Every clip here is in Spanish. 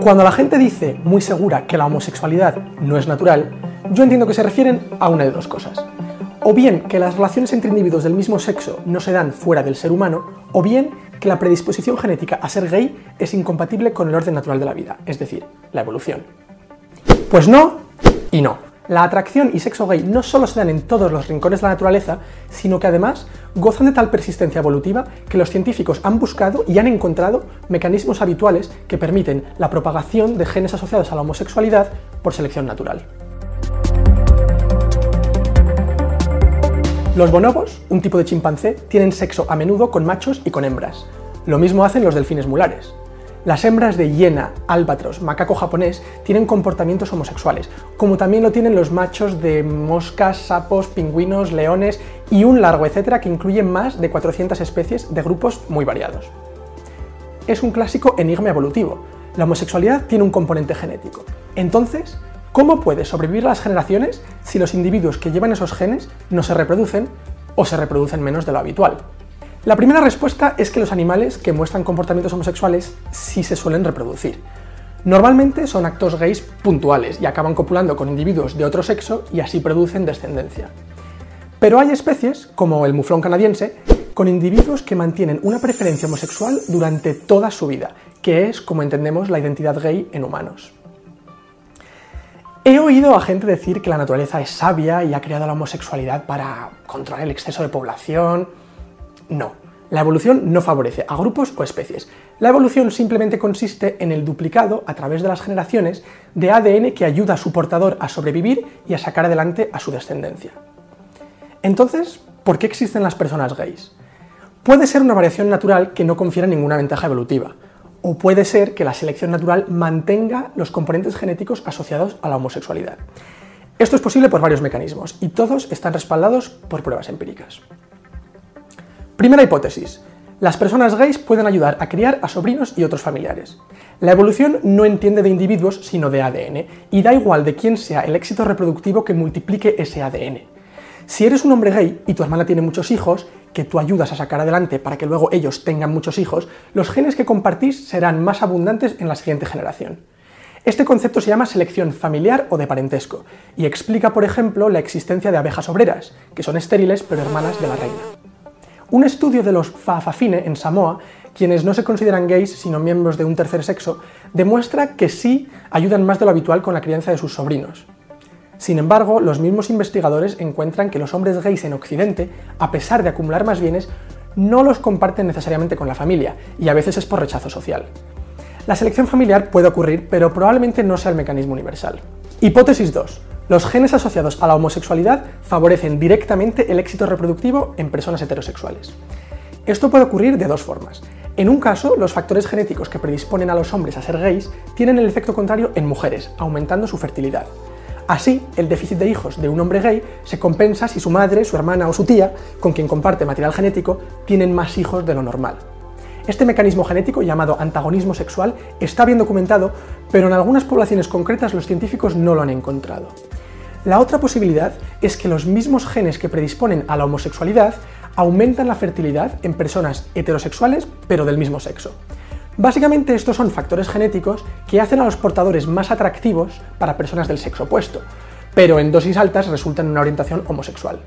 Cuando la gente dice muy segura que la homosexualidad no es natural, yo entiendo que se refieren a una de dos cosas. O bien que las relaciones entre individuos del mismo sexo no se dan fuera del ser humano, o bien que la predisposición genética a ser gay es incompatible con el orden natural de la vida, es decir, la evolución. Pues no y no. La atracción y sexo gay no solo se dan en todos los rincones de la naturaleza, sino que además gozan de tal persistencia evolutiva que los científicos han buscado y han encontrado mecanismos habituales que permiten la propagación de genes asociados a la homosexualidad por selección natural. Los bonobos, un tipo de chimpancé, tienen sexo a menudo con machos y con hembras. Lo mismo hacen los delfines mulares. Las hembras de hiena, albatros, macaco japonés tienen comportamientos homosexuales, como también lo tienen los machos de moscas, sapos, pingüinos, leones y un largo etcétera que incluye más de 400 especies de grupos muy variados. Es un clásico enigma evolutivo. La homosexualidad tiene un componente genético. Entonces, ¿cómo puede sobrevivir las generaciones si los individuos que llevan esos genes no se reproducen o se reproducen menos de lo habitual? La primera respuesta es que los animales que muestran comportamientos homosexuales sí se suelen reproducir. Normalmente son actos gays puntuales y acaban copulando con individuos de otro sexo y así producen descendencia. Pero hay especies, como el muflón canadiense, con individuos que mantienen una preferencia homosexual durante toda su vida, que es como entendemos la identidad gay en humanos. He oído a gente decir que la naturaleza es sabia y ha creado la homosexualidad para controlar el exceso de población, no, la evolución no favorece a grupos o especies. La evolución simplemente consiste en el duplicado a través de las generaciones de ADN que ayuda a su portador a sobrevivir y a sacar adelante a su descendencia. Entonces, ¿por qué existen las personas gays? Puede ser una variación natural que no confiera ninguna ventaja evolutiva, o puede ser que la selección natural mantenga los componentes genéticos asociados a la homosexualidad. Esto es posible por varios mecanismos, y todos están respaldados por pruebas empíricas. Primera hipótesis. Las personas gays pueden ayudar a criar a sobrinos y otros familiares. La evolución no entiende de individuos, sino de ADN, y da igual de quién sea el éxito reproductivo que multiplique ese ADN. Si eres un hombre gay y tu hermana tiene muchos hijos, que tú ayudas a sacar adelante para que luego ellos tengan muchos hijos, los genes que compartís serán más abundantes en la siguiente generación. Este concepto se llama selección familiar o de parentesco, y explica, por ejemplo, la existencia de abejas obreras, que son estériles pero hermanas de la reina. Un estudio de los Fa'afafine en Samoa, quienes no se consideran gays sino miembros de un tercer sexo, demuestra que sí ayudan más de lo habitual con la crianza de sus sobrinos. Sin embargo, los mismos investigadores encuentran que los hombres gays en Occidente, a pesar de acumular más bienes, no los comparten necesariamente con la familia, y a veces es por rechazo social. La selección familiar puede ocurrir, pero probablemente no sea el mecanismo universal. Hipótesis 2. Los genes asociados a la homosexualidad favorecen directamente el éxito reproductivo en personas heterosexuales. Esto puede ocurrir de dos formas. En un caso, los factores genéticos que predisponen a los hombres a ser gays tienen el efecto contrario en mujeres, aumentando su fertilidad. Así, el déficit de hijos de un hombre gay se compensa si su madre, su hermana o su tía, con quien comparte material genético, tienen más hijos de lo normal. Este mecanismo genético, llamado antagonismo sexual, está bien documentado, pero en algunas poblaciones concretas los científicos no lo han encontrado. La otra posibilidad es que los mismos genes que predisponen a la homosexualidad aumentan la fertilidad en personas heterosexuales pero del mismo sexo. Básicamente estos son factores genéticos que hacen a los portadores más atractivos para personas del sexo opuesto, pero en dosis altas resultan en una orientación homosexual.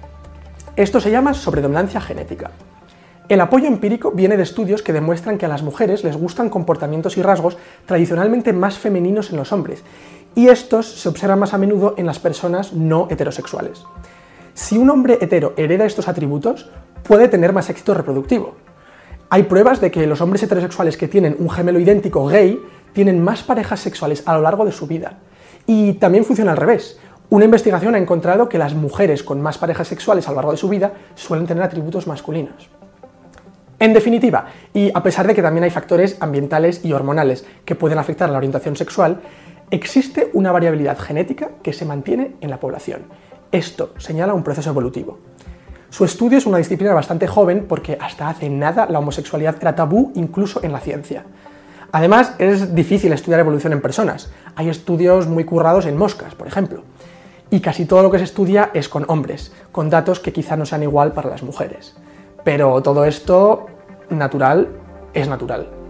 Esto se llama sobredominancia genética. El apoyo empírico viene de estudios que demuestran que a las mujeres les gustan comportamientos y rasgos tradicionalmente más femeninos en los hombres, y estos se observan más a menudo en las personas no heterosexuales. Si un hombre hetero hereda estos atributos, puede tener más éxito reproductivo. Hay pruebas de que los hombres heterosexuales que tienen un gemelo idéntico gay tienen más parejas sexuales a lo largo de su vida. Y también funciona al revés. Una investigación ha encontrado que las mujeres con más parejas sexuales a lo largo de su vida suelen tener atributos masculinos. En definitiva, y a pesar de que también hay factores ambientales y hormonales que pueden afectar a la orientación sexual, existe una variabilidad genética que se mantiene en la población. Esto señala un proceso evolutivo. Su estudio es una disciplina bastante joven porque hasta hace nada la homosexualidad era tabú incluso en la ciencia. Además, es difícil estudiar evolución en personas. Hay estudios muy currados en moscas, por ejemplo. Y casi todo lo que se estudia es con hombres, con datos que quizá no sean igual para las mujeres. Pero todo esto natural es natural.